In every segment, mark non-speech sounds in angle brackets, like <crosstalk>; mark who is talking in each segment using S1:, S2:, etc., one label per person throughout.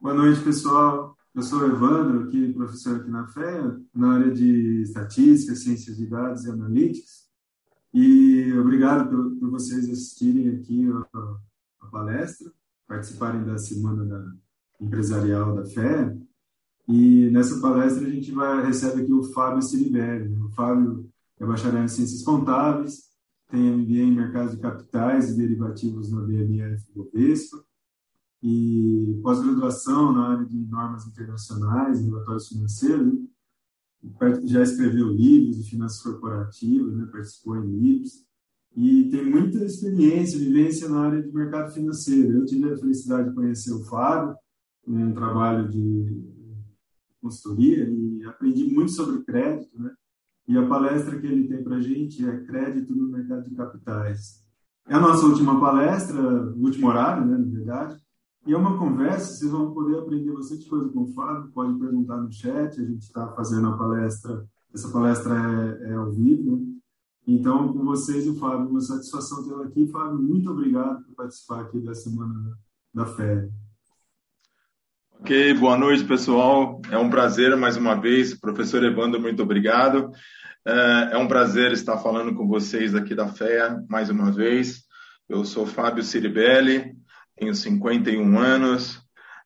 S1: Boa noite, pessoal. Eu sou Evandro, aqui, professor aqui na FEA, na área de estatística, ciências de dados e analytics. E obrigado por, por vocês assistirem aqui a, a, palestra, participarem da Semana da Empresarial da FEA. E nessa palestra a gente vai recebe aqui o Fábio Siliberi. O Fábio é bacharel em Ciências Contábeis, tem MBA em Mercado de Capitais e Derivativos na BMF Bovespa e pós-graduação na área de normas internacionais relatórios financeiros. Né? Já escreveu livros de finanças corporativas, né? participou em livros e tem muita experiência, vivência na área de mercado financeiro. Eu tive a felicidade de conhecer o Fábio, em um trabalho de consultoria, e aprendi muito sobre crédito, né? E a palestra que ele tem para a gente é Crédito no Mercado de Capitais. É a nossa última palestra, último horário, né, na verdade. E é uma conversa, vocês vão poder aprender bastante coisa com o Fábio, pode perguntar no chat, a gente está fazendo a palestra, essa palestra é, é ao vivo. Então, com vocês e o Fábio, uma satisfação tê-lo aqui. Fábio, muito obrigado por participar aqui da Semana da Fé.
S2: Ok, boa noite, pessoal. É um prazer mais uma vez. Professor Evandro, muito obrigado. É, é um prazer estar falando com vocês aqui da FEA mais uma vez. Eu sou Fábio Ciribelli, tenho 51 anos,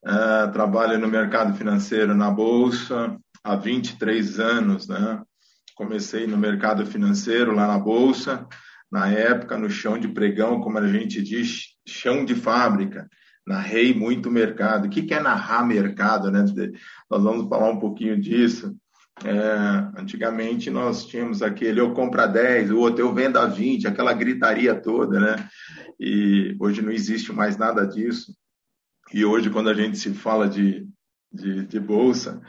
S2: uh, trabalho no mercado financeiro na Bolsa há 23 anos. Né? Comecei no mercado financeiro lá na Bolsa, na época no chão de pregão, como a gente diz, chão de fábrica. Narrei muito mercado. O que é narrar mercado? Né? Nós vamos falar um pouquinho disso. É, antigamente nós tínhamos aquele eu compro a 10, o outro eu vendo a 20, aquela gritaria toda, né? E hoje não existe mais nada disso. E hoje, quando a gente se fala de, de, de bolsa,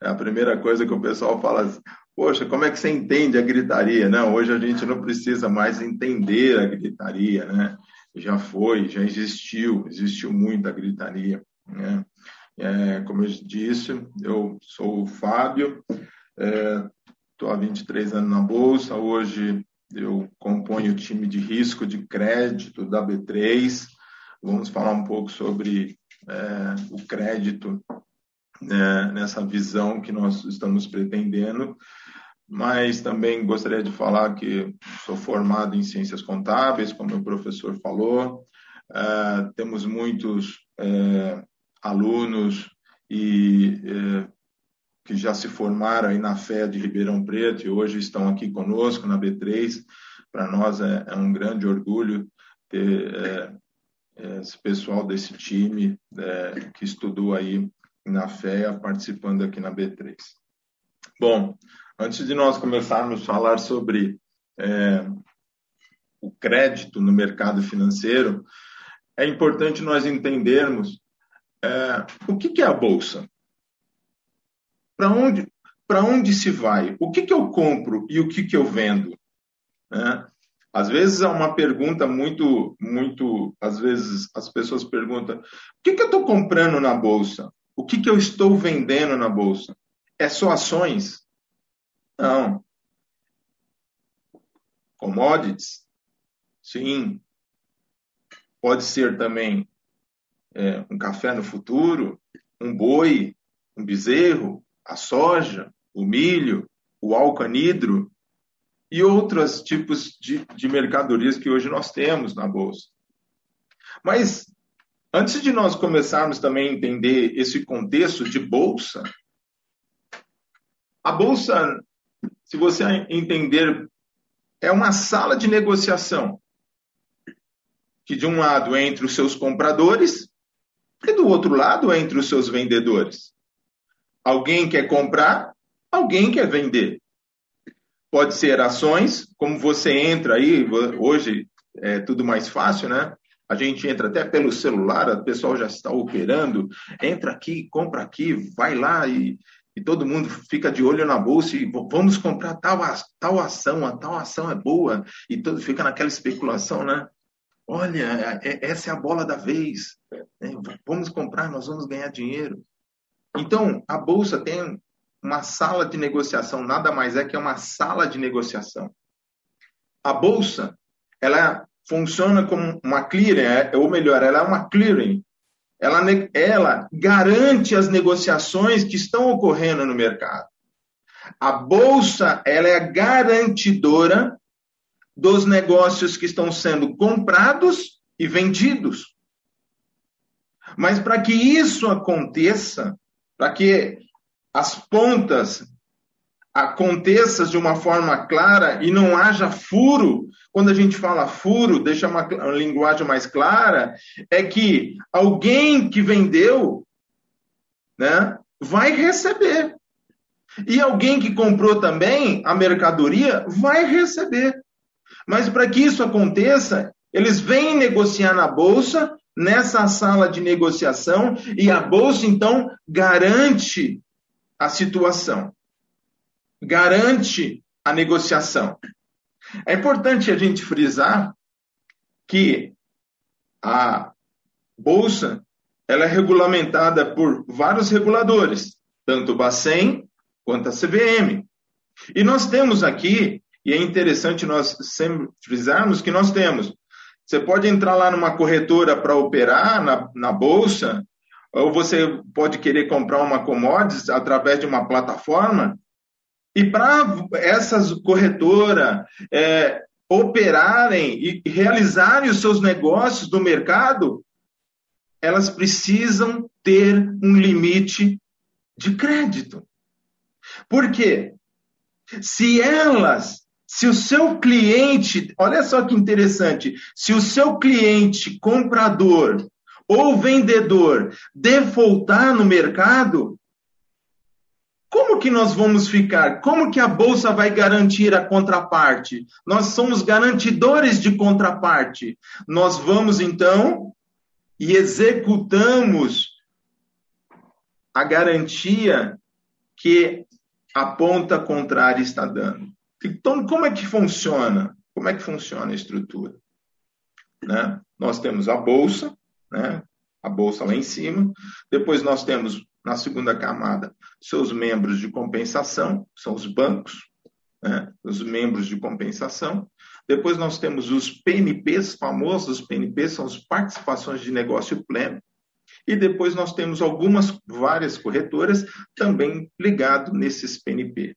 S2: é a primeira coisa que o pessoal fala, poxa, como é que você entende a gritaria? Não, hoje a gente não precisa mais entender a gritaria, né? Já foi, já existiu, existiu muita gritaria, né? É, como eu disse, eu sou o Fábio, estou é, há 23 anos na Bolsa, hoje eu componho o time de risco de crédito da B3. Vamos falar um pouco sobre é, o crédito né, nessa visão que nós estamos pretendendo, mas também gostaria de falar que sou formado em ciências contábeis, como o professor falou. É, temos muitos é, alunos e é, que já se formaram aí na fé de Ribeirão Preto e hoje estão aqui conosco na B3. Para nós é, é, um grande orgulho ter é, é, esse pessoal desse time é, que estudou aí na fé participando aqui na B3. Bom, antes de nós começarmos a falar sobre é, o crédito no mercado financeiro, é importante nós entendermos é, o que, que é a bolsa para onde, para onde se vai? O que, que eu compro e o que, que eu vendo? Né? Às vezes é uma pergunta muito, muito. Às vezes as pessoas perguntam: o que, que eu estou comprando na bolsa? O que, que eu estou vendendo na bolsa? É só ações? Não. Commodities? Sim. Pode ser também é, um café no futuro, um boi, um bezerro, a soja, o milho, o álcool anidro e outros tipos de, de mercadorias que hoje nós temos na bolsa. Mas antes de nós começarmos também a entender esse contexto de bolsa, a bolsa, se você entender, é uma sala de negociação que de um lado é entre os seus compradores e do outro lado é entre os seus vendedores. Alguém quer comprar, alguém quer vender. Pode ser ações, como você entra aí, hoje é tudo mais fácil, né? A gente entra até pelo celular, o pessoal já está operando, entra aqui, compra aqui, vai lá e, e todo mundo fica de olho na bolsa e vamos comprar tal, tal ação, a tal ação é boa, e todo fica naquela especulação, né? Olha, é, essa é a bola da vez. Né? Vamos comprar, nós vamos ganhar dinheiro. Então, a bolsa tem uma sala de negociação, nada mais é que uma sala de negociação. A bolsa, ela funciona como uma clearing, é, ou melhor, ela é uma clearing. ela, ela garante as negociações que estão ocorrendo no mercado. A bolsa ela é a garantidora dos negócios que estão sendo comprados e vendidos. Mas para que isso aconteça, para que as pontas aconteçam de uma forma clara e não haja furo, quando a gente fala furo, deixa uma, uma linguagem mais clara, é que alguém que vendeu né, vai receber. E alguém que comprou também a mercadoria vai receber. Mas para que isso aconteça, eles vêm negociar na bolsa, nessa sala de negociação, e a bolsa então garante a situação, garante a negociação. É importante a gente frisar que a bolsa ela é regulamentada por vários reguladores, tanto o Bacen quanto a CVM. E nós temos aqui, e é interessante nós sempre frisarmos que nós temos. Você pode entrar lá numa corretora para operar na, na bolsa, ou você pode querer comprar uma commodities através de uma plataforma. E para essas corretoras é, operarem e realizarem os seus negócios no mercado, elas precisam ter um limite de crédito. Por quê? Se elas, se o seu cliente, olha só que interessante, se o seu cliente comprador ou vendedor defaultar no mercado, como que nós vamos ficar? Como que a bolsa vai garantir a contraparte? Nós somos garantidores de contraparte. Nós vamos então e executamos a garantia que a ponta contrária está dando. Então, como é que funciona? Como é que funciona a estrutura? Né? Nós temos a bolsa, né? a bolsa lá em cima. Depois nós temos, na segunda camada, seus membros de compensação, são os bancos, né? os membros de compensação. Depois nós temos os PNPs, famosos PNPs, são as participações de negócio pleno. E depois nós temos algumas, várias corretoras também ligado nesses PNP.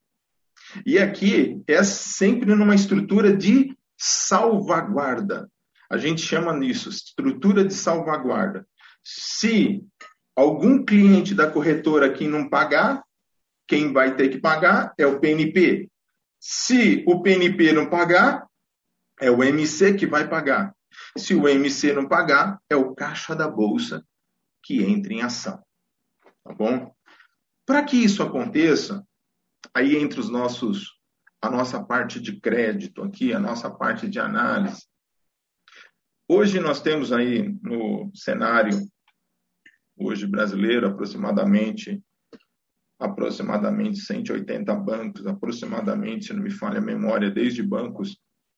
S2: E aqui é sempre numa estrutura de salvaguarda. A gente chama nisso, estrutura de salvaguarda. Se algum cliente da corretora aqui não pagar, quem vai ter que pagar é o PNP. Se o PNP não pagar, é o MC que vai pagar. Se o MC não pagar, é o caixa da bolsa que entre em ação. Tá bom? Para que isso aconteça, aí entre os nossos a nossa parte de crédito aqui, a nossa parte de análise. Hoje nós temos aí no cenário hoje brasileiro aproximadamente aproximadamente 180 bancos, aproximadamente, se não me falha a memória, desde bancos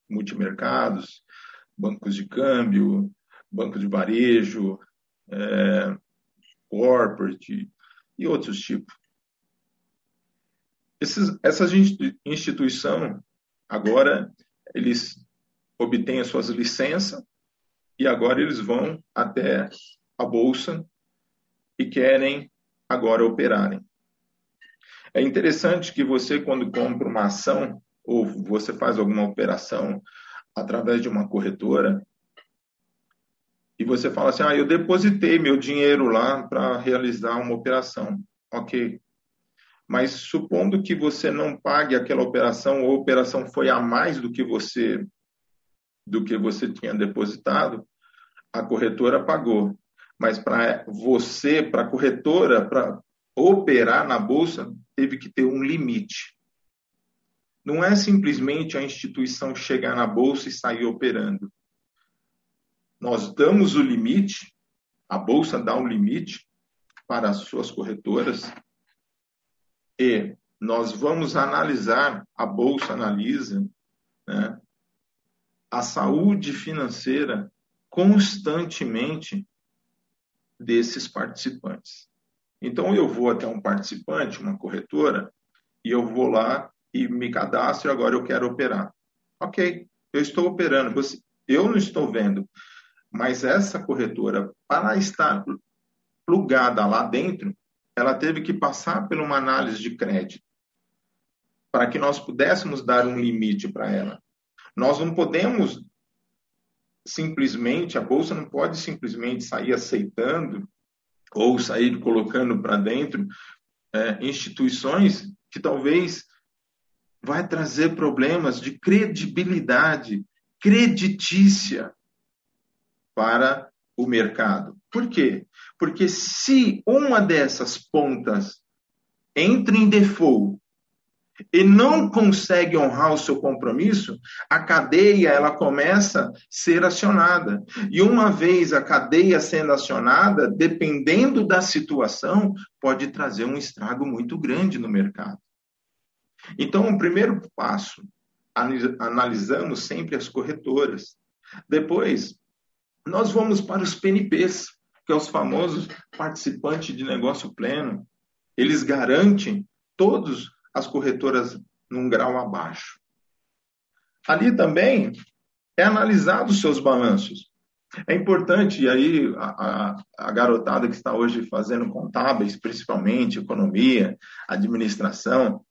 S2: multimercados, bancos de câmbio, banco de varejo, é, corporate e outros tipos. Esses, essas instituições, agora, eles obtêm as suas licenças e agora eles vão até a Bolsa e querem agora operarem. É interessante que você, quando compra uma ação ou você faz alguma operação através de uma corretora, e você fala assim: ah, eu depositei meu dinheiro lá para realizar uma operação. Ok. Mas supondo que você não pague aquela operação ou a operação foi a mais do que você do que você tinha depositado, a corretora pagou. Mas para você, para a corretora, para operar na bolsa, teve que ter um limite. Não é simplesmente a instituição chegar na bolsa e sair operando nós damos o limite, a bolsa dá um limite para as suas corretoras e nós vamos analisar, a bolsa analisa né, a saúde financeira constantemente desses participantes. Então eu vou até um participante, uma corretora, e eu vou lá e me cadastro e agora eu quero operar. Ok, eu estou operando. Você, eu não estou vendo mas essa corretora, para estar plugada lá dentro, ela teve que passar por uma análise de crédito para que nós pudéssemos dar um limite para ela. Nós não podemos simplesmente, a bolsa não pode simplesmente sair aceitando ou sair colocando para dentro é, instituições que talvez vai trazer problemas de credibilidade creditícia para o mercado. Por quê? Porque se uma dessas pontas entra em default e não consegue honrar o seu compromisso, a cadeia ela começa a ser acionada. E uma vez a cadeia sendo acionada, dependendo da situação, pode trazer um estrago muito grande no mercado. Então, o primeiro passo, analisamos sempre as corretoras. Depois, nós vamos para os PNPs, que é os famosos participantes de negócio pleno. Eles garantem todas as corretoras num grau abaixo. Ali também é analisado os seus balanços. É importante, e aí a, a, a, garotada que está hoje fazendo contábeis, principalmente economia, administração,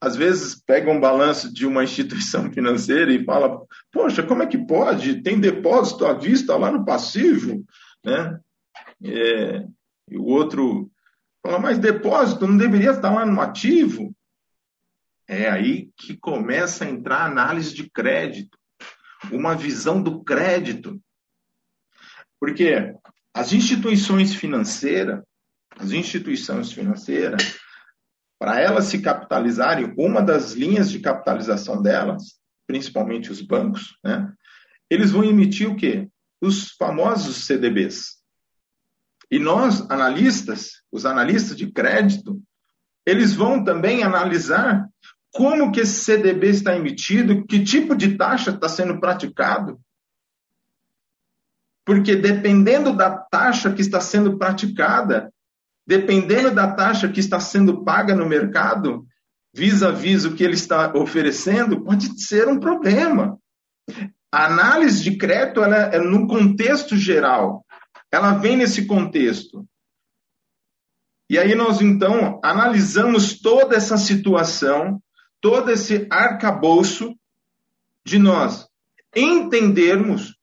S2: às vezes pega um balanço de uma instituição <laughs> financeira e fala, poxa, como é que pode? Tem depósito à vista lá no passivo, né? É, e o outro fala, mas depósito não deveria estar lá no ativo? É aí que começa a entrar a análise de crédito, uma visão do crédito. Porque as instituições financeiras, as instituições financeiras, para elas se capitalizarem, uma das linhas de capitalização delas, principalmente os bancos, né, eles vão emitir o quê? Os famosos CDBs. E nós, analistas, os analistas de crédito, eles vão também analisar como que esse CDB está emitido, que tipo de taxa está sendo praticado. Porque dependendo da taxa que está sendo praticada, dependendo da taxa que está sendo paga no mercado, vis a vis o que ele está oferecendo, pode ser um problema. A análise de crédito ela é no contexto geral. Ela vem nesse contexto. E aí nós então analisamos toda essa situação, todo esse arcabouço de nós entendermos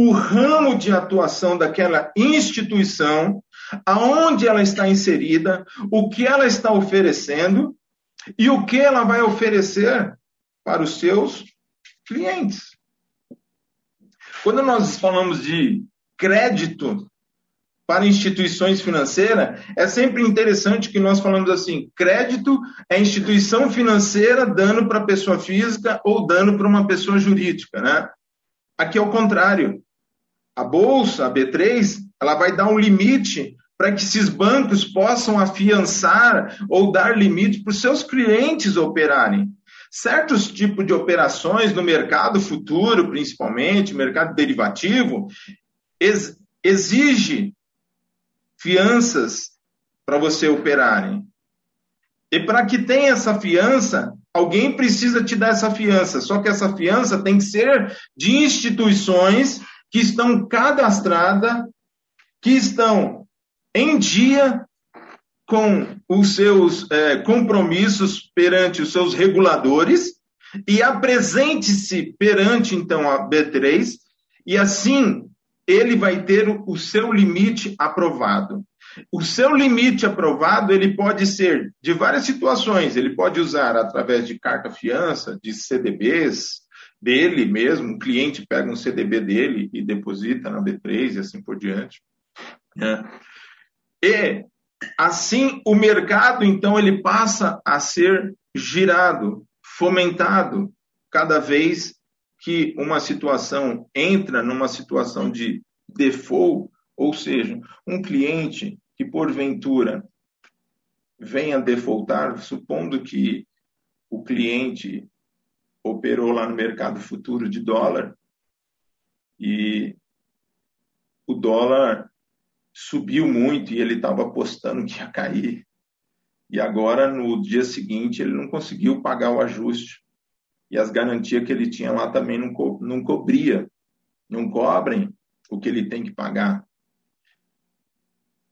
S2: o ramo de atuação daquela instituição aonde ela está inserida, o que ela está oferecendo e o que ela vai oferecer para os seus clientes. Quando nós falamos de crédito para instituições financeiras, é sempre interessante que nós falamos assim: crédito é instituição financeira dando para pessoa física ou dando para uma pessoa jurídica, né? Aqui é o contrário. A bolsa, a B3, ela vai dar um limite para que esses bancos possam afiançar ou dar limite para os seus clientes operarem. Certos tipos de operações no mercado futuro, principalmente, mercado derivativo, ex exige fianças para você operarem. E para que tenha essa fiança, alguém precisa te dar essa fiança. Só que essa fiança tem que ser de instituições que estão cadastradas que estão em dia com os seus é, compromissos perante os seus reguladores e apresente-se perante, então, a B3, e assim ele vai ter o seu limite aprovado. O seu limite aprovado, ele pode ser de várias situações. Ele pode usar através de carta fiança, de CDBs dele mesmo. O cliente pega um CDB dele e deposita na B3 e assim por diante. Né? E assim o mercado então ele passa a ser girado, fomentado cada vez que uma situação entra numa situação de default, ou seja, um cliente que porventura venha defaultar, supondo que o cliente operou lá no mercado futuro de dólar e o dólar subiu muito e ele estava apostando que ia cair. E agora, no dia seguinte, ele não conseguiu pagar o ajuste. E as garantias que ele tinha lá também não, co não cobria. Não cobrem o que ele tem que pagar.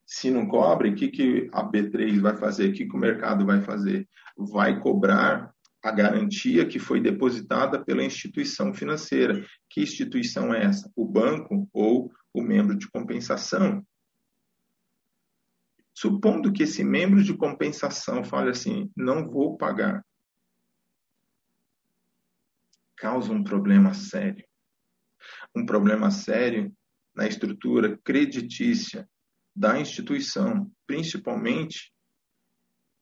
S2: Se não cobre, o que, que a B3 vai fazer? O que, que o mercado vai fazer? Vai cobrar a garantia que foi depositada pela instituição financeira. Que instituição é essa? O banco ou o membro de compensação? Supondo que esse membro de compensação fale assim: não vou pagar, causa um problema sério. Um problema sério na estrutura creditícia da instituição, principalmente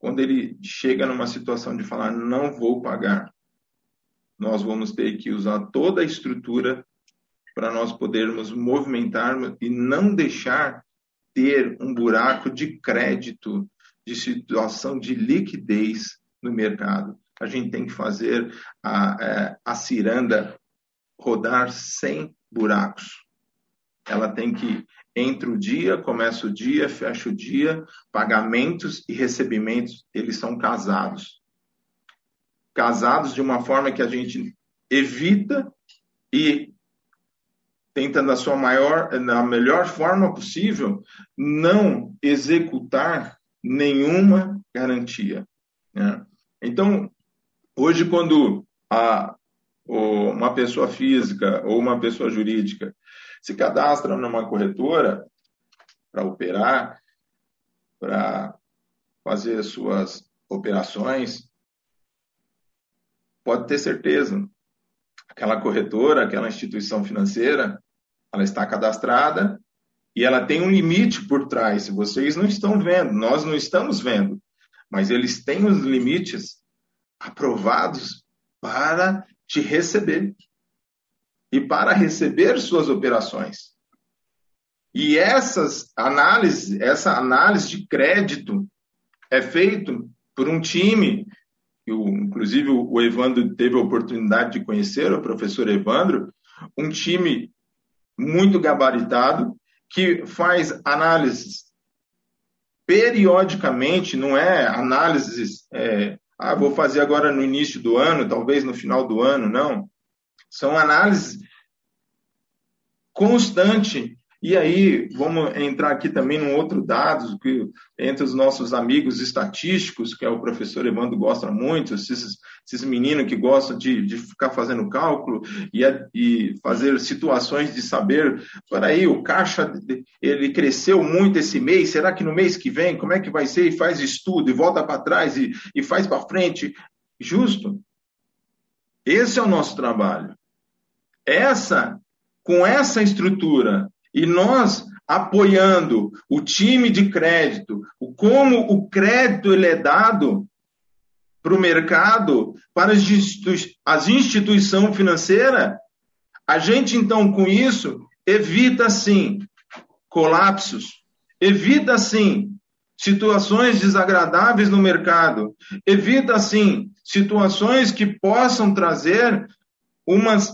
S2: quando ele chega numa situação de falar não vou pagar. Nós vamos ter que usar toda a estrutura para nós podermos movimentarmos e não deixar ter um buraco de crédito, de situação de liquidez no mercado. A gente tem que fazer a, é, a ciranda rodar sem buracos. Ela tem que, entre o dia, começa o dia, fecha o dia, pagamentos e recebimentos, eles são casados. Casados de uma forma que a gente evita e tenta na sua maior, na melhor forma possível, não executar nenhuma garantia. Né? Então, hoje, quando a, uma pessoa física ou uma pessoa jurídica se cadastra numa corretora para operar, para fazer suas operações, pode ter certeza, aquela corretora, aquela instituição financeira, ela está cadastrada e ela tem um limite por trás. Vocês não estão vendo, nós não estamos vendo, mas eles têm os limites aprovados para te receber e para receber suas operações. E essas análises, essa análise de crédito é feito por um time, que o, inclusive o Evandro teve a oportunidade de conhecer, o professor Evandro, um time muito gabaritado, que faz análises periodicamente, não é análises, é, ah, vou fazer agora no início do ano, talvez no final do ano, não. São análises constante e aí, vamos entrar aqui também num outro dado, que entre os nossos amigos estatísticos, que é o professor Evandro gosta muito, esses, esses meninos que gostam de, de ficar fazendo cálculo e, e fazer situações de saber, aí, o caixa, ele cresceu muito esse mês, será que no mês que vem, como é que vai ser? E faz estudo, e volta para trás, e, e faz para frente. Justo. Esse é o nosso trabalho. Essa, com essa estrutura, e nós apoiando o time de crédito, como o crédito ele é dado para o mercado, para as, as instituições financeiras, a gente então com isso evita sim colapsos, evita sim situações desagradáveis no mercado, evita sim situações que possam trazer umas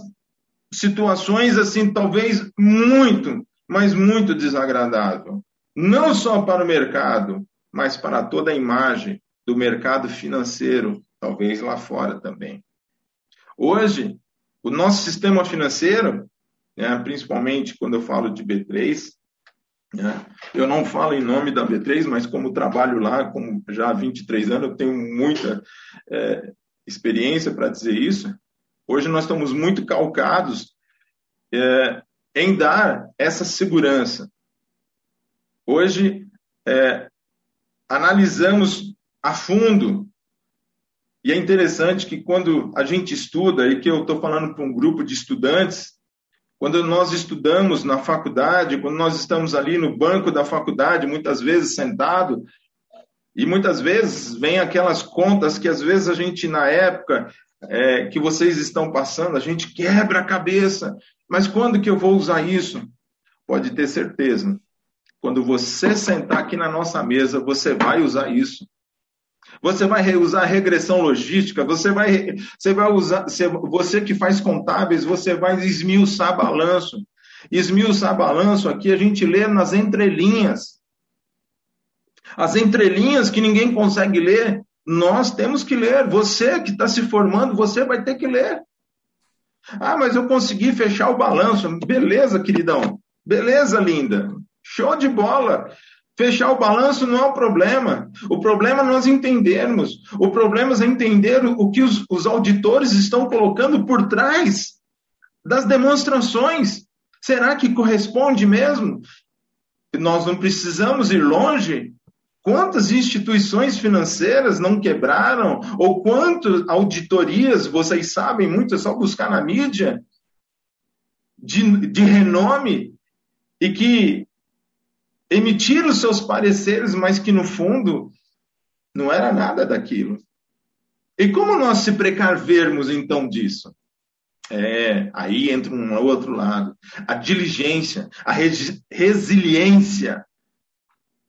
S2: situações assim talvez muito mas muito desagradável, não só para o mercado, mas para toda a imagem do mercado financeiro, talvez lá fora também. Hoje, o nosso sistema financeiro, né, principalmente quando eu falo de B3, né, eu não falo em nome da B3, mas como trabalho lá, como já há 23 anos, eu tenho muita é, experiência para dizer isso. Hoje nós estamos muito calcados é, em dar essa segurança. Hoje, é, analisamos a fundo, e é interessante que quando a gente estuda, e que eu estou falando para um grupo de estudantes, quando nós estudamos na faculdade, quando nós estamos ali no banco da faculdade, muitas vezes sentado, e muitas vezes vem aquelas contas que às vezes a gente, na época é, que vocês estão passando, a gente quebra a cabeça mas quando que eu vou usar isso? Pode ter certeza. Quando você sentar aqui na nossa mesa, você vai usar isso. Você vai usar regressão logística, você vai, você vai usar, você que faz contábeis, você vai esmiuçar balanço. Esmiuçar balanço aqui a gente lê nas entrelinhas. As entrelinhas que ninguém consegue ler, nós temos que ler. Você que está se formando, você vai ter que ler. Ah, mas eu consegui fechar o balanço. Beleza, queridão. Beleza, linda. Show de bola. Fechar o balanço não é o problema. O problema é nós entendermos. O problema é entender o que os, os auditores estão colocando por trás das demonstrações. Será que corresponde mesmo? Nós não precisamos ir longe. Quantas instituições financeiras não quebraram? Ou quantas auditorias, vocês sabem muito, é só buscar na mídia, de, de renome, e que emitiram seus pareceres, mas que no fundo não era nada daquilo. E como nós se precavermos então disso? É, aí entra um outro lado, a diligência, a resiliência.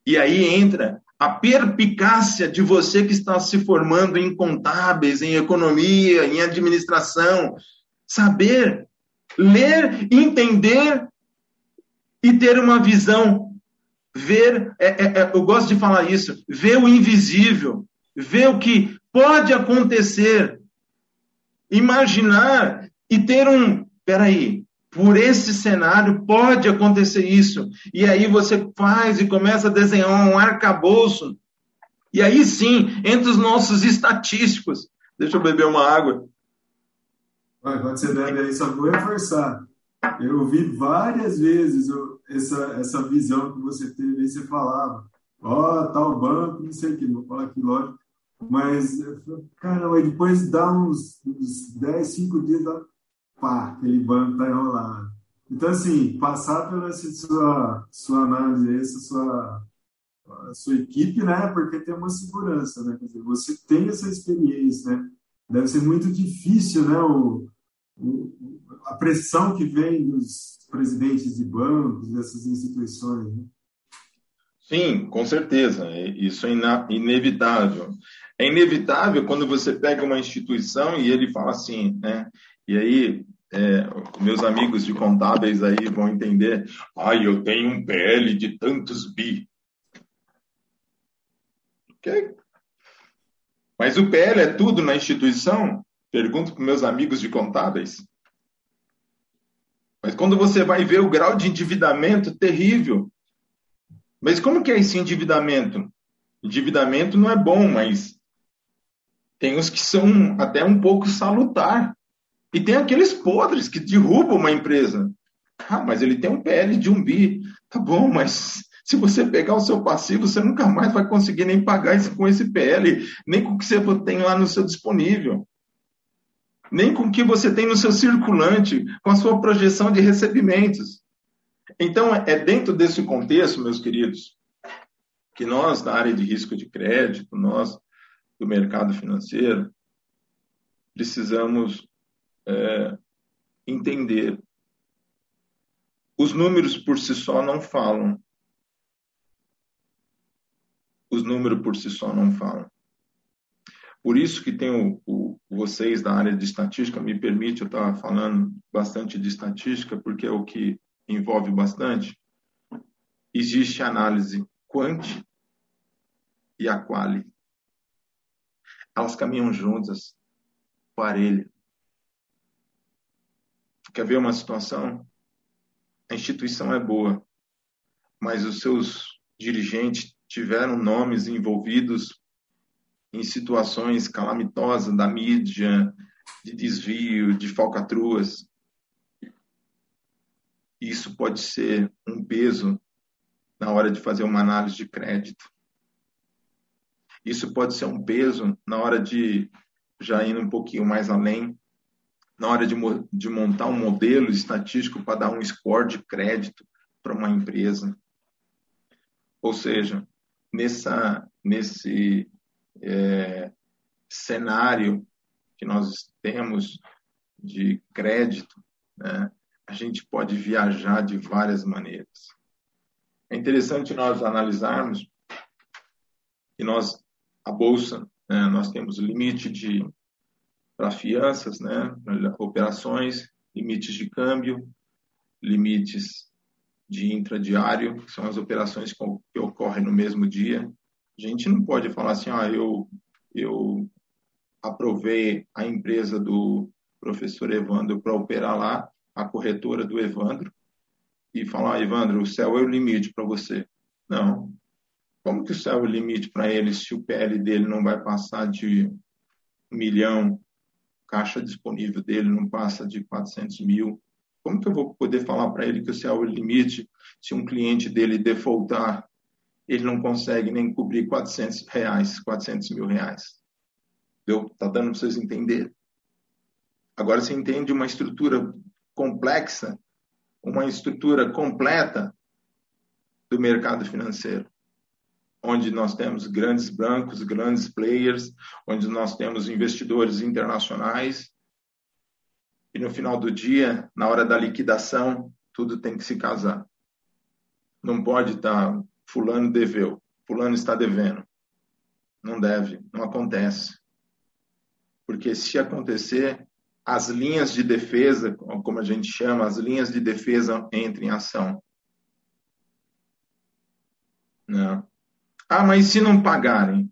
S2: E aí entra a perpicácia de você que está se formando em contábeis, em economia, em administração. Saber ler, entender e ter uma visão ver, é, é, é, eu gosto de falar isso, ver o invisível, ver o que pode acontecer, imaginar e ter um, peraí, por esse cenário pode acontecer isso. E aí você faz e começa a desenhar um arcabouço. E aí sim, entre os nossos estatísticos. Deixa eu beber uma água.
S1: Quando você bebe aí, só vou reforçar. Eu ouvi várias vezes essa, essa visão que você teve, aí você falava, ó, oh, tal banco, não sei o que, vou falar aqui, lógico, mas, caramba, depois dá uns, uns 10, 5 dias, dá, pá, aquele banco tá enrolado. Então, assim, passar pela sua, sua análise, essa sua, sua equipe, né, porque tem uma segurança, né, quer dizer, você tem essa experiência, né, deve ser muito difícil, né, o, o a pressão que vem dos presidentes de bancos, dessas instituições. Né?
S2: Sim, com certeza. Isso é inevitável. É inevitável quando você pega uma instituição e ele fala assim, né? E aí, é, meus amigos de contábeis aí vão entender. Ah, eu tenho um PL de tantos bi. Okay. Mas o PL é tudo na instituição? Pergunto para meus amigos de contábeis. Mas quando você vai ver o grau de endividamento terrível. Mas como que é esse endividamento? Endividamento não é bom, mas tem os que são até um pouco salutar. E tem aqueles podres que derrubam uma empresa. Ah, mas ele tem um PL de um bi. Tá bom, mas se você pegar o seu passivo, você nunca mais vai conseguir nem pagar isso com esse PL, nem com o que você tem lá no seu disponível nem com o que você tem no seu circulante, com a sua projeção de recebimentos. Então, é dentro desse contexto, meus queridos, que nós, da área de risco de crédito, nós, do mercado financeiro, precisamos é, entender. Os números por si só não falam. Os números por si só não falam. Por isso que tem o, o, vocês da área de estatística, me permite, eu estava falando bastante de estatística, porque é o que envolve bastante. Existe a análise quant e a quali. Elas caminham juntas, parelha. Quer ver uma situação? A instituição é boa, mas os seus dirigentes tiveram nomes envolvidos em situações calamitosas da mídia, de desvio, de falcatruas. Isso pode ser um peso na hora de fazer uma análise de crédito. Isso pode ser um peso na hora de, já indo um pouquinho mais além, na hora de, de montar um modelo estatístico para dar um score de crédito para uma empresa. Ou seja, nessa, nesse é, cenário que nós temos de crédito, né, a gente pode viajar de várias maneiras. É interessante nós analisarmos que nós, a Bolsa, né, nós temos limite de para fianças, né, operações, limites de câmbio, limites de intradiário, que são as operações que ocorrem no mesmo dia, a gente não pode falar assim, ah, eu, eu aprovei a empresa do professor Evandro para operar lá, a corretora do Evandro, e falar, ah, Evandro, o céu é o limite para você. Não. Como que o céu é o limite para ele se o PL dele não vai passar de um milhão, caixa disponível dele não passa de 400 mil? Como que eu vou poder falar para ele que o céu é o limite se um cliente dele defaultar, ele não consegue nem cobrir 400 reais, 400 mil reais? Deu? Tá dando para vocês entenderem? Agora você entende uma estrutura complexa, uma estrutura completa do mercado financeiro, onde nós temos grandes bancos, grandes players, onde nós temos investidores internacionais, e no final do dia, na hora da liquidação, tudo tem que se casar. Não pode estar tá, fulano deveu, fulano está devendo. Não deve, não acontece. Porque se acontecer, as linhas de defesa, como a gente chama, as linhas de defesa entram em ação. Não. Ah, mas se não pagarem?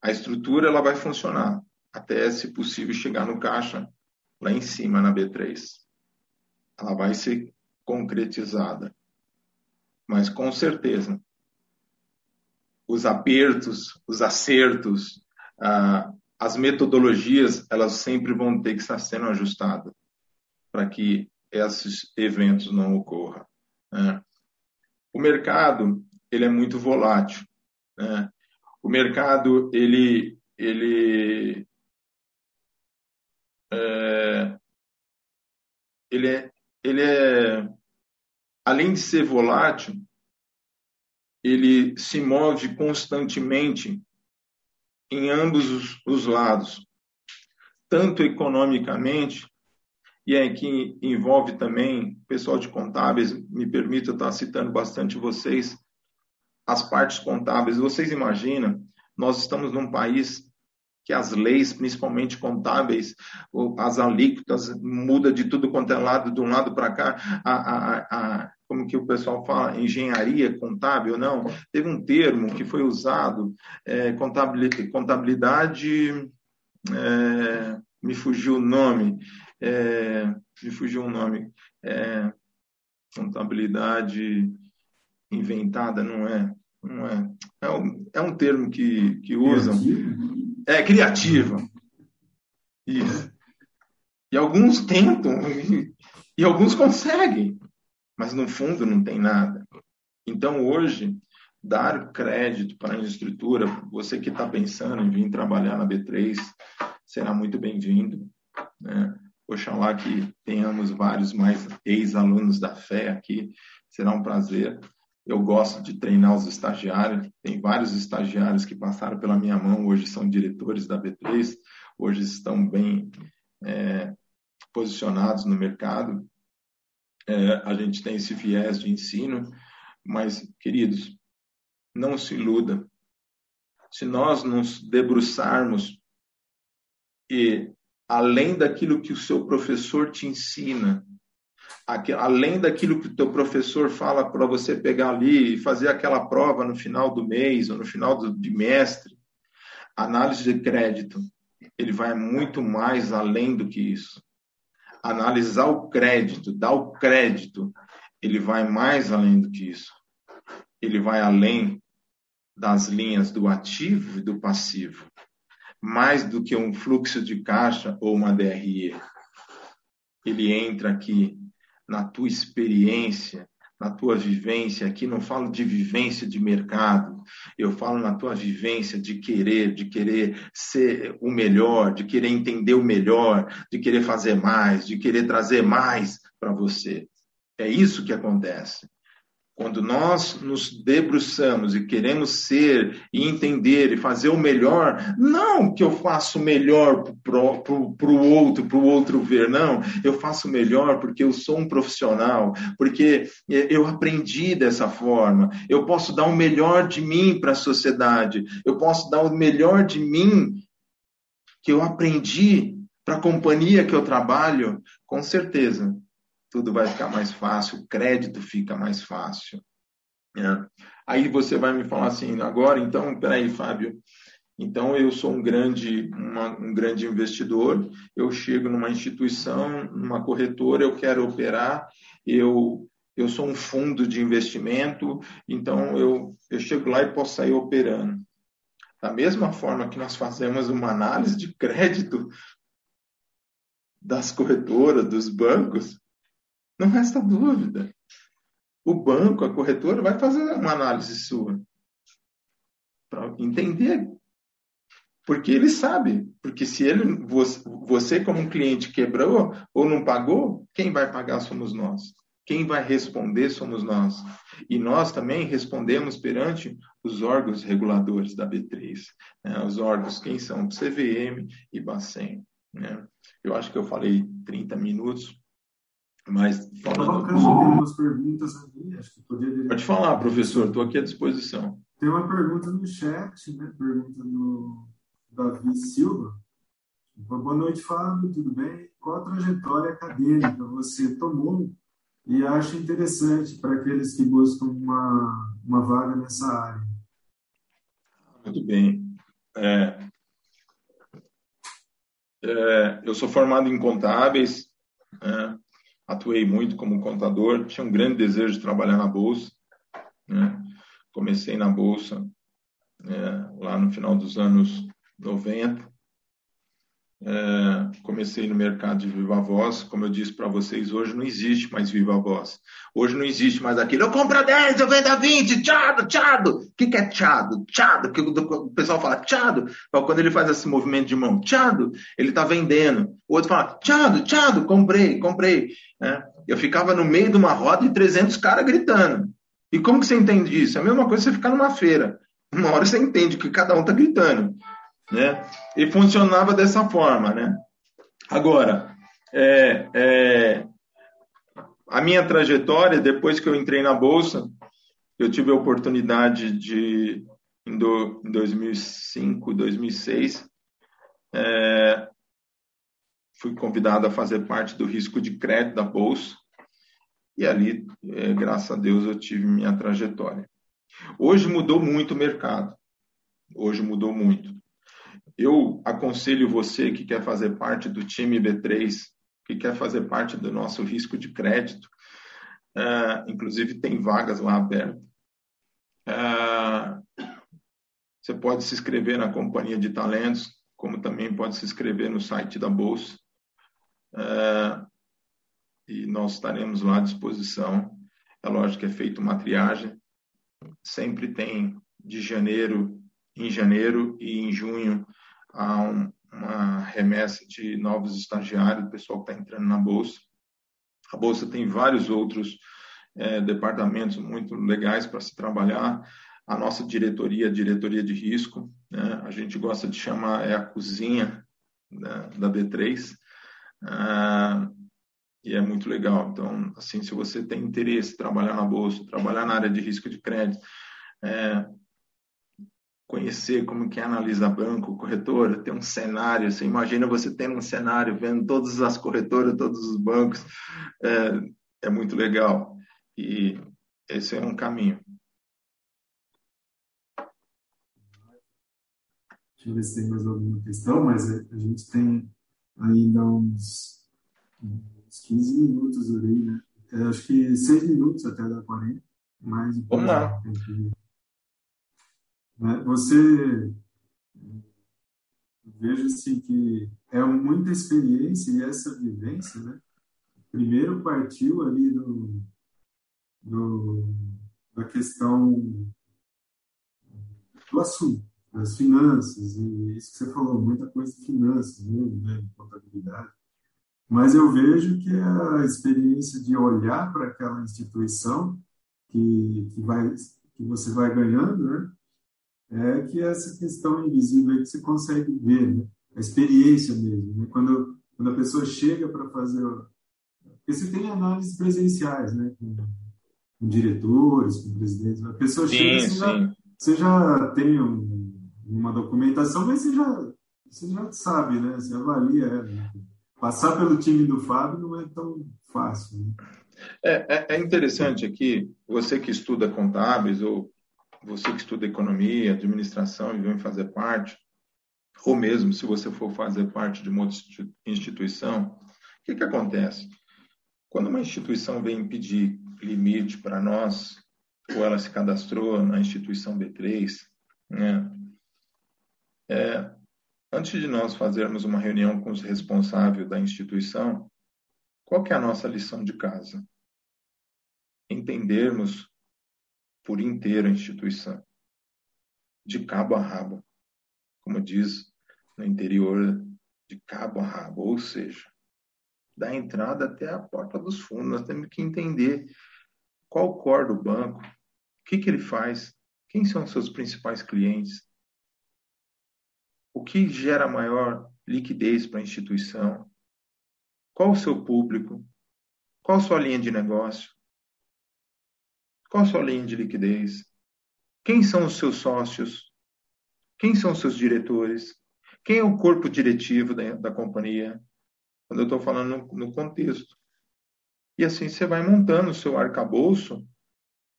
S2: A estrutura ela vai funcionar até, se possível, chegar no caixa lá em cima na B3. Ela vai ser concretizada. Mas com certeza, os apertos, os acertos, ah, as metodologias, elas sempre vão ter que estar sendo ajustadas para que esses eventos não ocorram. Né? O mercado, ele é muito volátil. Né? O mercado, ele, ele, é, ele, é, ele é, além de ser volátil, ele se move constantemente em ambos os, os lados, tanto economicamente, e aqui envolve também pessoal de contábeis, me permita estar citando bastante vocês, as partes contábeis. Vocês imaginam, nós estamos num país que as leis, principalmente contábeis, as alíquotas muda de tudo quanto é lado, de um lado para cá, a, a, a, como que o pessoal fala, engenharia contábil, não. Teve um termo que foi usado, é, contabilidade, é, me fugiu o nome, é, me fugiu o nome, é, contabilidade inventada, não é? Não é. É um, é um termo que, que usam. É criativa. Isso. E alguns tentam, e, <laughs> e alguns conseguem mas no fundo não tem nada. Então, hoje, dar crédito para a infraestrutura, você que está pensando em vir trabalhar na B3, será muito bem-vindo. Né? Oxalá que tenhamos vários mais ex-alunos da fé aqui, será um prazer. Eu gosto de treinar os estagiários, tem vários estagiários que passaram pela minha mão, hoje são diretores da B3, hoje estão bem é, posicionados no mercado, é, a gente tem esse viés de ensino, mas, queridos, não se iluda. Se nós nos debruçarmos e, além daquilo que o seu professor te ensina, além daquilo que o teu professor fala para você pegar ali e fazer aquela prova no final do mês ou no final do bimestre, análise de crédito, ele vai muito mais além do que isso analisar o crédito, dar o crédito, ele vai mais além do que isso. Ele vai além das linhas do ativo e do passivo, mais do que um fluxo de caixa ou uma DRE. Ele entra aqui na tua experiência, na tua vivência, aqui não falo de vivência de mercado, eu falo na tua vivência de querer, de querer ser o melhor, de querer entender o melhor, de querer fazer mais, de querer trazer mais para você. É isso que acontece. Quando nós nos debruçamos e queremos ser e entender e fazer o melhor, não que eu faço o melhor para o outro, para o outro ver, não. Eu faço o melhor porque eu sou um profissional, porque eu aprendi dessa forma. Eu posso dar o melhor de mim para a sociedade, eu posso dar o melhor de mim que eu aprendi para a companhia que eu trabalho, com certeza tudo vai ficar mais fácil, o crédito fica mais fácil. Né? Aí você vai me falar assim, agora então, peraí, Fábio, então eu sou um grande, uma, um grande investidor, eu chego numa instituição, numa corretora, eu quero operar, eu eu sou um fundo de investimento, então eu, eu chego lá e posso sair operando. Da mesma forma que nós fazemos uma análise de crédito das corretoras, dos bancos, não resta dúvida. O banco, a corretora, vai fazer uma análise sua para entender. Porque ele sabe. Porque se ele, você, como cliente, quebrou ou não pagou, quem vai pagar somos nós. Quem vai responder somos nós. E nós também respondemos perante os órgãos reguladores da B3. Né? Os órgãos, quem são? CVM e Bacen. Né? Eu acho que eu falei 30 minutos, mas
S1: falando... Tem umas perguntas acho que poderia...
S2: Pode falar, professor, estou aqui à disposição.
S1: Tem uma pergunta no chat, né? Pergunta do Davi Silva. Boa noite, Fábio, tudo bem? Qual a trajetória acadêmica você tomou e acha interessante para aqueles que buscam uma, uma vaga nessa área?
S2: Muito bem. É, é, eu sou formado em contábeis, né? Atuei muito como contador, tinha um grande desejo de trabalhar na bolsa. Né? Comecei na bolsa é, lá no final dos anos 90. É, comecei no mercado de viva voz, como eu disse para vocês, hoje não existe mais viva voz. Hoje não existe mais aquilo, eu compro 10, eu vendo a 20, tchado, tchado. O que, que é tchado? Tchado, que o pessoal fala tchado, quando ele faz esse movimento de mão, tchado, ele está vendendo. O outro fala, tchado, tchado, comprei, comprei. É, eu ficava no meio de uma roda de 300 caras gritando. E como que você entende isso? É a mesma coisa você ficar numa feira. Uma hora você entende que cada um está gritando né? E funcionava dessa forma, né? Agora, é, é, a minha trajetória, depois que eu entrei na Bolsa, eu tive a oportunidade de, em, do, em 2005, 2006, é, fui convidado a fazer parte do risco de crédito da Bolsa, e ali, é, graças a Deus, eu tive minha trajetória. Hoje mudou muito o mercado. Hoje mudou muito. Eu aconselho você que quer fazer parte do time B3, que quer fazer parte do nosso risco de crédito, uh, inclusive tem vagas lá abertas. Uh, você pode se inscrever na companhia de talentos, como também pode se inscrever no site da Bolsa. Uh, e nós estaremos lá à disposição. É lógico que é feita uma triagem. Sempre tem de janeiro, em janeiro e em junho, há um, uma remessa de novos estagiários, o pessoal que está entrando na Bolsa. A Bolsa tem vários outros é, departamentos muito legais para se trabalhar. A nossa diretoria, a diretoria de risco, né, a gente gosta de chamar, é a cozinha da, da B3. Ah, e é muito legal. Então, assim, se você tem interesse em trabalhar na bolsa, trabalhar na área de risco de crédito, é, conhecer como que é analisar banco, corretora, ter um cenário, você imagina você tendo um cenário, vendo todas as corretoras, todos os bancos, é, é muito legal. E esse é um caminho.
S1: Deixa eu ver se tem mais alguma questão, mas a gente tem ainda uns, uns 15 minutos ali, né? Eu acho que 6 minutos até dar 40. Mas
S2: Vamos lá.
S1: Você veja assim que é muita experiência e essa vivência, né? Primeiro partiu ali do, do da questão do assunto, das finanças e isso que você falou, muita coisa de finanças né, contabilidade. Mas eu vejo que a experiência de olhar para aquela instituição que, que vai que você vai ganhando, né? É que essa questão invisível que você consegue ver, né? a experiência mesmo. Né? Quando, quando a pessoa chega para fazer. Porque você tem análises presenciais, né? Com, com diretores, com presidentes. A pessoa sim, chega, você já, você já tem um, uma documentação, mas você já, você já sabe, né? Você avalia ela. Né? Passar pelo time do Fábio não é tão fácil. Né?
S2: É, é, é interessante aqui, você que estuda contábeis ou você que estuda economia, administração e vem fazer parte, ou mesmo se você for fazer parte de uma instituição, o que, que acontece? Quando uma instituição vem pedir limite para nós, ou ela se cadastrou na instituição B3, né? É, antes de nós fazermos uma reunião com os responsáveis da instituição, qual que é a nossa lição de casa? Entendermos por inteiro a instituição, de cabo a rabo, como diz no interior, de cabo a rabo, ou seja, da entrada até a porta dos fundos. Nós temos que entender qual o core do banco, o que, que ele faz, quem são os seus principais clientes, o que gera maior liquidez para a instituição, qual o seu público, qual a sua linha de negócio, qual a sua linha de liquidez, quem são os seus sócios, quem são os seus diretores, quem é o corpo diretivo da, da companhia, quando eu estou falando no, no contexto. E assim você vai montando o seu arcabouço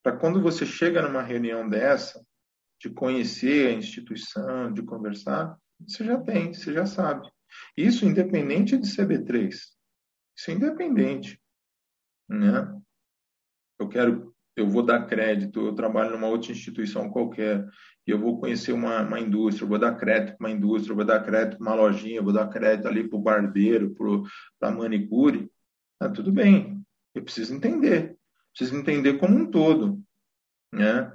S2: para quando você chega numa reunião dessa, de conhecer a instituição, de conversar, você já tem, você já sabe. Isso independente de CB3. Isso é independente. Né? Eu quero, eu vou dar crédito, eu trabalho numa outra instituição qualquer, e eu vou conhecer uma, uma indústria, eu vou dar crédito para uma indústria, eu vou dar crédito para uma lojinha, eu vou dar crédito ali para o barbeiro, para a manicure. Ah, tudo bem, eu preciso entender. Preciso entender como um todo. Né?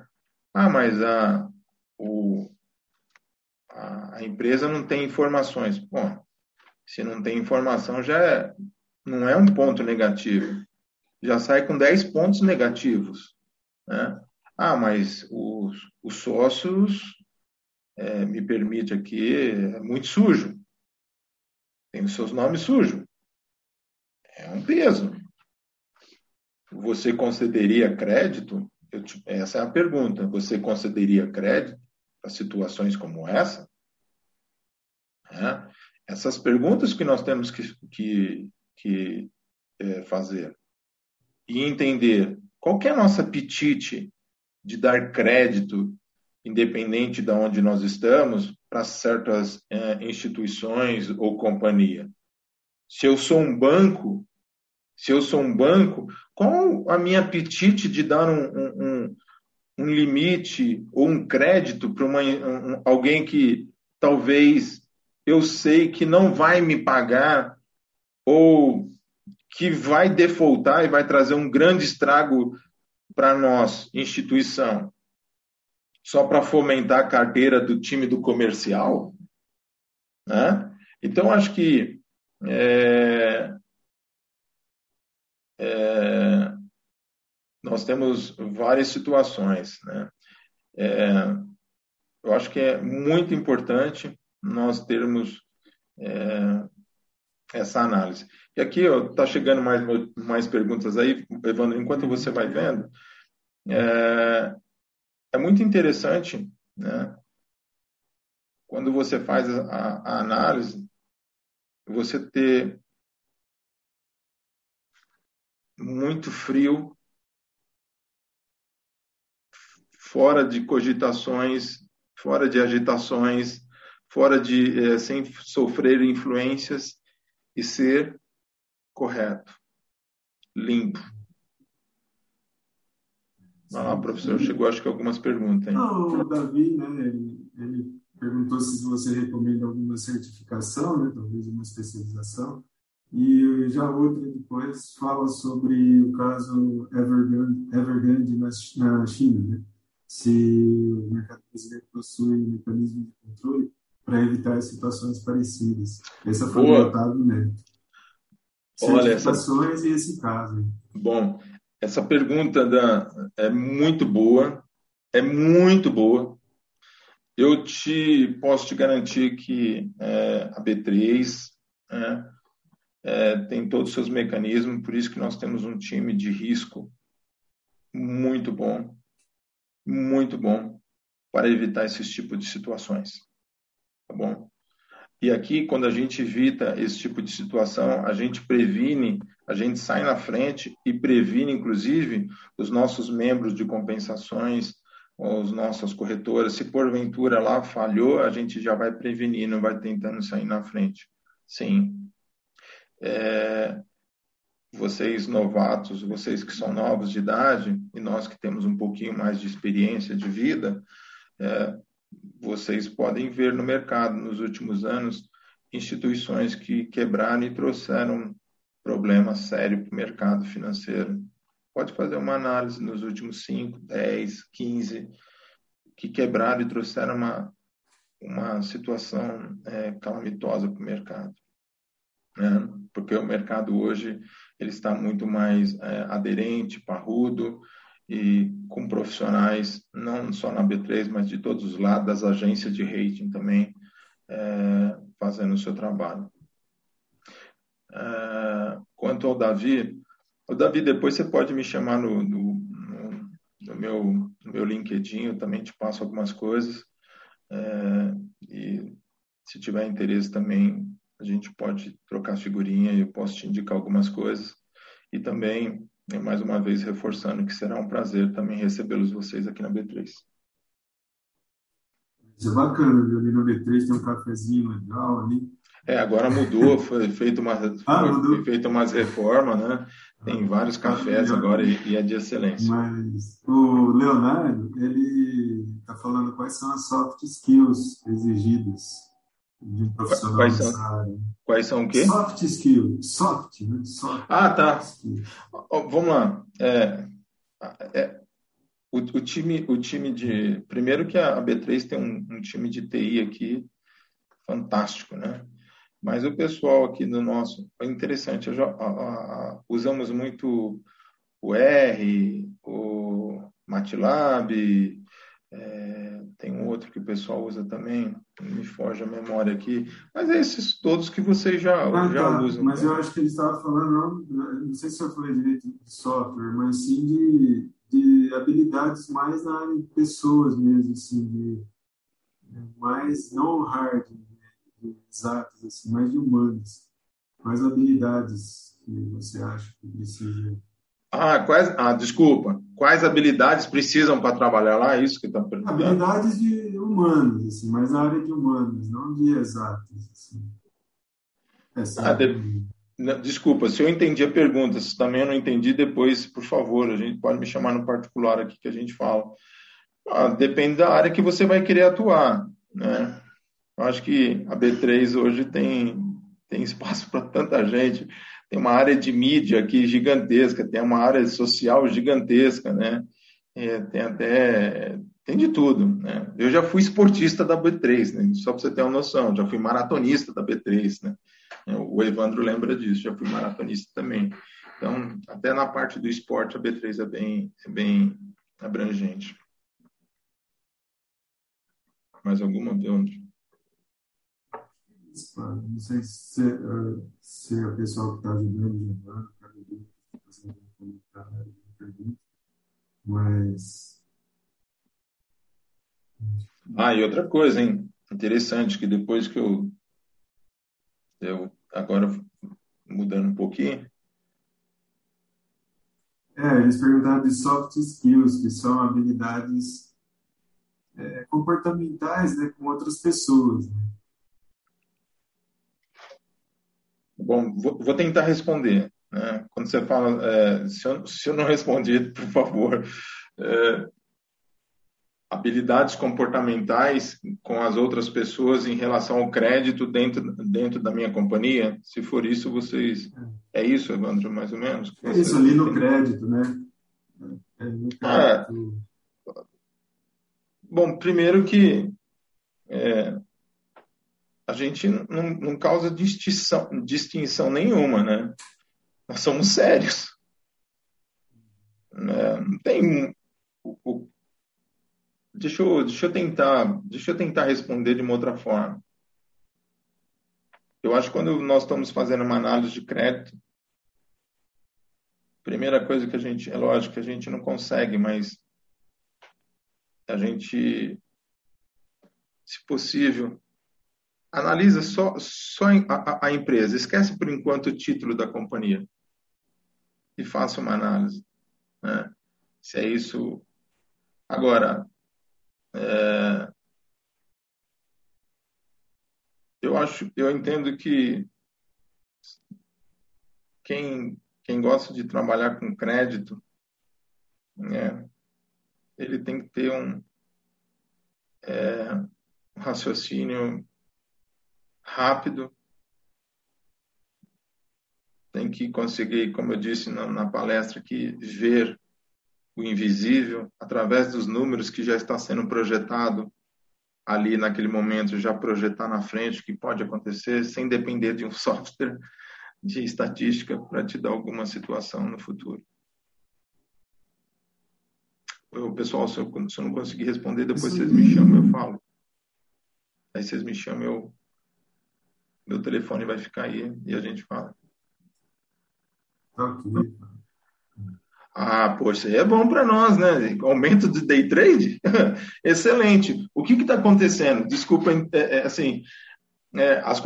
S2: Ah, mas a, o, a, a empresa não tem informações. Bom, se não tem informação, já é, não é um ponto negativo. Já sai com 10 pontos negativos. Né? Ah, mas os, os sócios, é, me permite aqui, é muito sujo. Tem os seus nomes sujos. É um peso. Você concederia crédito? Te, essa é a pergunta. Você concederia crédito para situações como essa? É? Essas perguntas que nós temos que, que, que é, fazer e entender qual é a nossa apetite de dar crédito, independente de onde nós estamos, para certas é, instituições ou companhia. Se eu sou um banco, se eu sou um banco, qual a minha apetite de dar um, um, um limite ou um crédito para um, alguém que talvez eu sei que não vai me pagar ou que vai defaultar e vai trazer um grande estrago para nós, instituição, só para fomentar a carteira do time do comercial? Né? Então, acho que é, é, nós temos várias situações. Né? É, eu acho que é muito importante nós termos é, essa análise. E aqui está chegando mais, mais perguntas aí, Evandro, enquanto você vai vendo, é, é muito interessante, né? Quando você faz a, a análise, você ter muito frio, fora de cogitações, fora de agitações, fora de é, sem sofrer influências e ser correto, limpo. Ah, o professor chegou, acho que algumas perguntas. Hein?
S1: Não, o Davi, né, ele, ele, perguntou se você recomenda alguma certificação, né, talvez uma especialização. E já outra depois fala sobre o caso Evergrande, Evergrande na, na China, né? se o mercado brasileiro possui mecanismo de controle para evitar situações parecidas. Essa foi Boa. o Neto. Olha, essa... e esse caso.
S2: Bom, essa pergunta da, é muito boa, é muito boa. Eu te posso te garantir que é, a B3 é, é, tem todos os seus mecanismos, por isso que nós temos um time de risco muito bom, muito bom para evitar esses tipos de situações. Tá bom? E aqui, quando a gente evita esse tipo de situação, a gente previne, a gente sai na frente e previne, inclusive, os nossos membros de compensações, os nossos corretoras. Se porventura lá falhou, a gente já vai prevenindo, vai tentando sair na frente. Sim. É... vocês novatos, vocês que são novos de idade, e nós que temos um pouquinho mais de experiência de vida, é, vocês podem ver no mercado, nos últimos anos, instituições que quebraram e trouxeram problemas sérios para o mercado financeiro. Pode fazer uma análise nos últimos 5, 10, 15, que quebraram e trouxeram uma, uma situação é, calamitosa para o mercado. Né? Porque o mercado hoje ele está muito mais é, aderente, parrudo, e com profissionais, não só na B3, mas de todos os lados, das agências de rating também, é, fazendo o seu trabalho. É, quanto ao Davi, o Davi, depois você pode me chamar no, no, no meu, no meu LinkedIn, eu também te passo algumas coisas. É, e se tiver interesse também, a gente pode trocar figurinha e eu posso te indicar algumas coisas. E também, mais uma vez, reforçando que será um prazer também recebê-los vocês aqui na B3.
S1: Isso é bacana, viu? Ali no B3 tem um cafezinho legal ali.
S2: É, agora mudou, foi feito uma, <laughs> ah, foi feita umas reformas, né? Tem ah, vários cafés agora e, e é de excelência.
S1: Mas o Leonardo, ele está falando quais são as soft skills exigidas de profissional
S2: quais são, área. Quais são o quê?
S1: Soft skills. Soft, né? Soft
S2: ah, tá. Vamos lá. É, é, o, o, time, o time de. Primeiro que a B3 tem um, um time de TI aqui fantástico, né? Mas o pessoal aqui do nosso é interessante. Já, a, a, usamos muito o R, o MATLAB, é, tem um outro que o pessoal usa também, me foge a memória aqui, mas é esses todos que vocês já, ah, já tá. usam.
S1: Mas eu acho que ele estava falando, não, não sei se eu falei direito de software, mas sim de, de habilidades mais na área de pessoas mesmo, assim, de, mais não hard, de exatas, assim, mais de humanas. Quais habilidades que você acha que precisa?
S2: Ah, quais, ah, desculpa. Quais habilidades precisam para trabalhar lá? É isso que está perguntando?
S1: Habilidades de humanas, assim, mas na área de humanas, não de exatas. Assim.
S2: ah, de... Desculpa, se eu entendi a pergunta, se também eu não entendi, depois, por favor, a gente pode me chamar no particular aqui que a gente fala. Ah, depende da área que você vai querer atuar, né? Eu acho que a B3 hoje tem, tem espaço para tanta gente. Tem uma área de mídia aqui gigantesca, tem uma área social gigantesca, né? É, tem até tem de tudo, né? Eu já fui esportista da B3, né? Só para você ter uma noção, já fui maratonista da B3, né? O Evandro lembra disso, já fui maratonista também. Então, até na parte do esporte, a B3 é bem, é bem abrangente. Mais alguma, Leandro?
S1: Não sei se, uh, se a pessoa que está ajudando, Giovanni, está fazendo um comentário, pergunta, mas.
S2: Ah, e outra coisa, hein? Interessante que depois que eu. Eu agora mudando um pouquinho.
S1: É, eles perguntaram de soft skills, que são habilidades é, comportamentais né, com outras pessoas. Né?
S2: Bom, vou, tentar responder. Né? Quando você fala, é, se, eu, se, eu, não respondi, <laughs> por favor, é, habilidades comportamentais com as outras pessoas em relação ao crédito dentro, dentro da minha companhia? Se for isso, vocês. É isso, Evandro, mais ou menos?
S1: É isso ali no crédito, né? É, no
S2: é. crédito. Bom, primeiro que é, a gente não, não causa distinção, distinção nenhuma, né? Nós somos sérios. Né? Não tem o, o, deixa, eu, deixa eu tentar deixa eu tentar responder de uma outra forma. Eu acho que quando nós estamos fazendo uma análise de crédito, primeira coisa que a gente, é lógico que a gente não consegue, mas a gente, se possível, analisa só, só a, a, empresa, esquece por enquanto o título da companhia e faça uma análise. Né? Se é isso. Agora, é, eu acho, eu entendo que quem quem gosta de trabalhar com crédito, né, ele tem que ter um, é, um raciocínio rápido, tem que conseguir, como eu disse na, na palestra aqui, ver o invisível através dos números que já está sendo projetado ali naquele momento, já projetar na frente o que pode acontecer, sem depender de um <laughs> software de estatística para te dar alguma situação no futuro. O pessoal, se eu, se eu não conseguir responder, depois Sim. vocês me chamam, eu falo. Aí vocês me chamam, eu, meu telefone vai ficar aí e a gente fala. Ah, poxa, é bom para nós, né? Aumento de day trade? <laughs> Excelente. O que está acontecendo? Desculpa, é, é, assim, é, as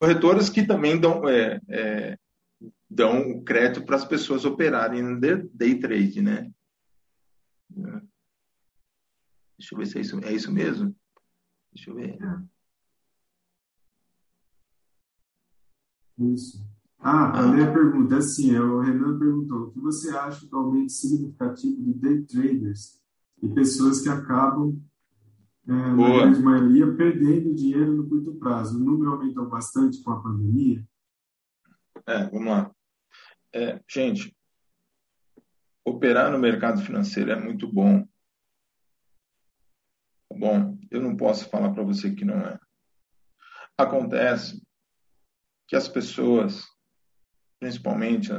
S2: corretoras que também dão, é, é, dão crédito para as pessoas operarem no day trade, né? Deixa eu ver se é isso, é isso mesmo. Deixa eu ver.
S1: Isso. Ah, a minha pergunta é assim, é, o Renan perguntou, o que você acha do aumento significativo de day traders e pessoas que acabam, é, na grande maioria, perdendo dinheiro no curto prazo? O número aumentou bastante com a pandemia?
S2: É, vamos lá. É, gente, operar no mercado financeiro é muito bom. Bom, eu não posso falar para você que não é. Acontece que as pessoas, principalmente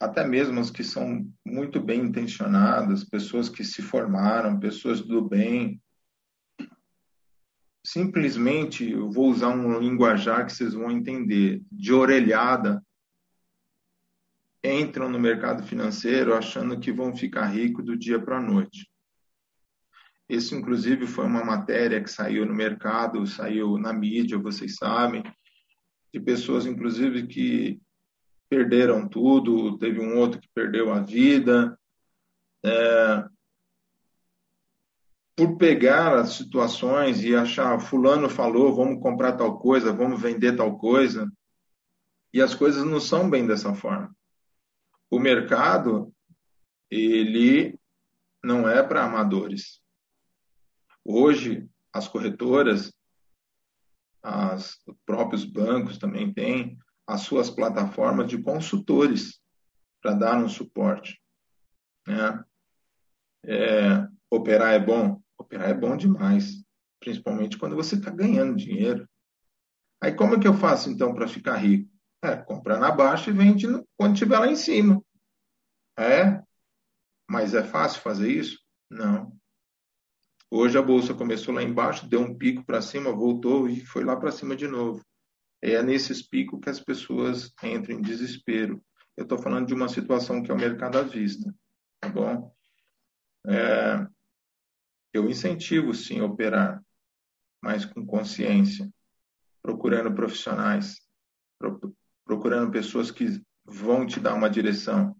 S2: até mesmo as que são muito bem intencionadas, pessoas que se formaram, pessoas do bem, simplesmente, eu vou usar um linguajar que vocês vão entender, de orelhada, entram no mercado financeiro achando que vão ficar ricos do dia para a noite. Isso, inclusive, foi uma matéria que saiu no mercado, saiu na mídia, vocês sabem, de pessoas, inclusive, que perderam tudo, teve um outro que perdeu a vida. É, por pegar as situações e achar, fulano falou, vamos comprar tal coisa, vamos vender tal coisa, e as coisas não são bem dessa forma o mercado ele não é para amadores. Hoje as corretoras, as, os próprios bancos também têm as suas plataformas de consultores para dar um suporte. Né? É, operar é bom? Operar é bom demais, principalmente quando você está ganhando dinheiro. Aí como é que eu faço então para ficar rico? É, compra na baixa e vende quando estiver lá em cima. É? Mas é fácil fazer isso? Não. Hoje a bolsa começou lá embaixo, deu um pico para cima, voltou e foi lá para cima de novo. É nesses picos que as pessoas entram em desespero. Eu estou falando de uma situação que é o mercado à vista, tá bom? É, eu incentivo sim a operar, mas com consciência, procurando profissionais, procurando pessoas que vão te dar uma direção.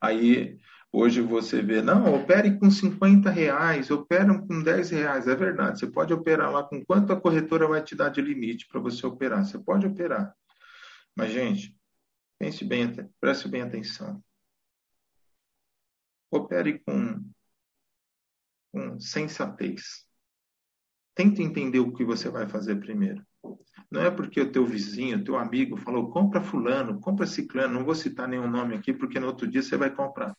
S2: Aí hoje você vê, não, opere com 50 reais, opera com 10 reais. É verdade, você pode operar lá com quanto a corretora vai te dar de limite para você operar. Você pode operar. Mas, gente, pense bem, preste bem atenção. Opere com, com sensatez. Tente entender o que você vai fazer primeiro. Não é porque o teu vizinho, o teu amigo falou, compra fulano, compra ciclano, não vou citar nenhum nome aqui, porque no outro dia você vai comprar.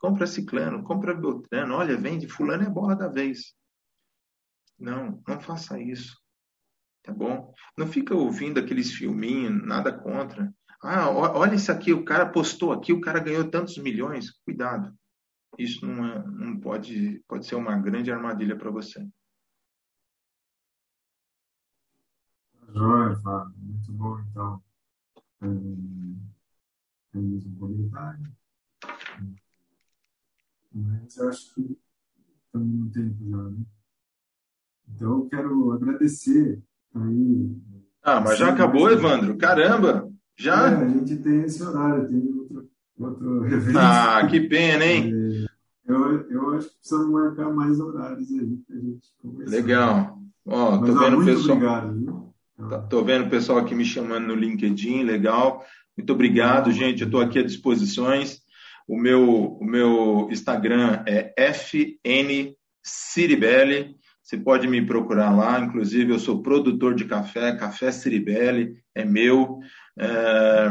S2: Compra ciclano, compra beltrano, olha, vende, fulano é bola da vez. Não, não faça isso. Tá bom? Não fica ouvindo aqueles filminhos, nada contra. Ah, olha isso aqui, o cara postou aqui, o cara ganhou tantos milhões. Cuidado. Isso não, é, não pode, pode ser uma grande armadilha para você.
S1: Joia, Fábio. Muito bom, então. Temos um comentário. Mas eu acho que estamos no tempo já, né? Então, eu quero agradecer aí.
S2: Ah, mas já acabou, Evandro? Caramba! Já?
S1: É, a gente tem esse horário, tem outro, outro <laughs> evento.
S2: Ah, que pena, hein?
S1: É, eu, eu acho que precisamos marcar mais horários aí para a gente conversar.
S2: Legal. Ó, tô vendo o pessoal.
S1: Obrigado, viu?
S2: Estou vendo o pessoal aqui me chamando no LinkedIn, legal. Muito obrigado, gente. Eu estou aqui à disposição. O meu, o meu Instagram é fnciribelli. Você pode me procurar lá. Inclusive, eu sou produtor de café, Café Ciribelli, é meu. É,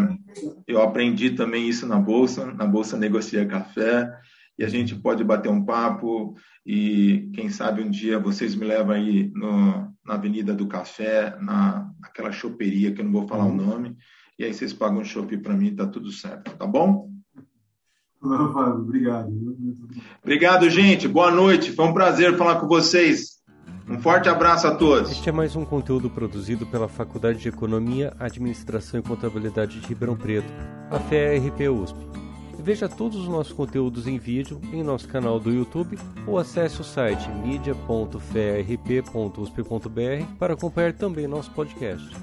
S2: eu aprendi também isso na Bolsa. Na Bolsa Negocia Café. E a gente pode bater um papo. E quem sabe um dia vocês me levam aí no, na Avenida do Café, na, naquela choperia, que eu não vou falar o nome. E aí vocês pagam um chopp para mim, tá tudo certo. Tá bom?
S1: Não, Fábio, obrigado.
S2: Obrigado, gente. Boa noite. Foi um prazer falar com vocês. Um forte abraço a todos.
S3: Este é mais um conteúdo produzido pela Faculdade de Economia, Administração e Contabilidade de Ribeirão Preto, a FERP USP. Veja todos os nossos conteúdos em vídeo em nosso canal do YouTube ou acesse o site media.ferp.usp.br para acompanhar também nosso podcast.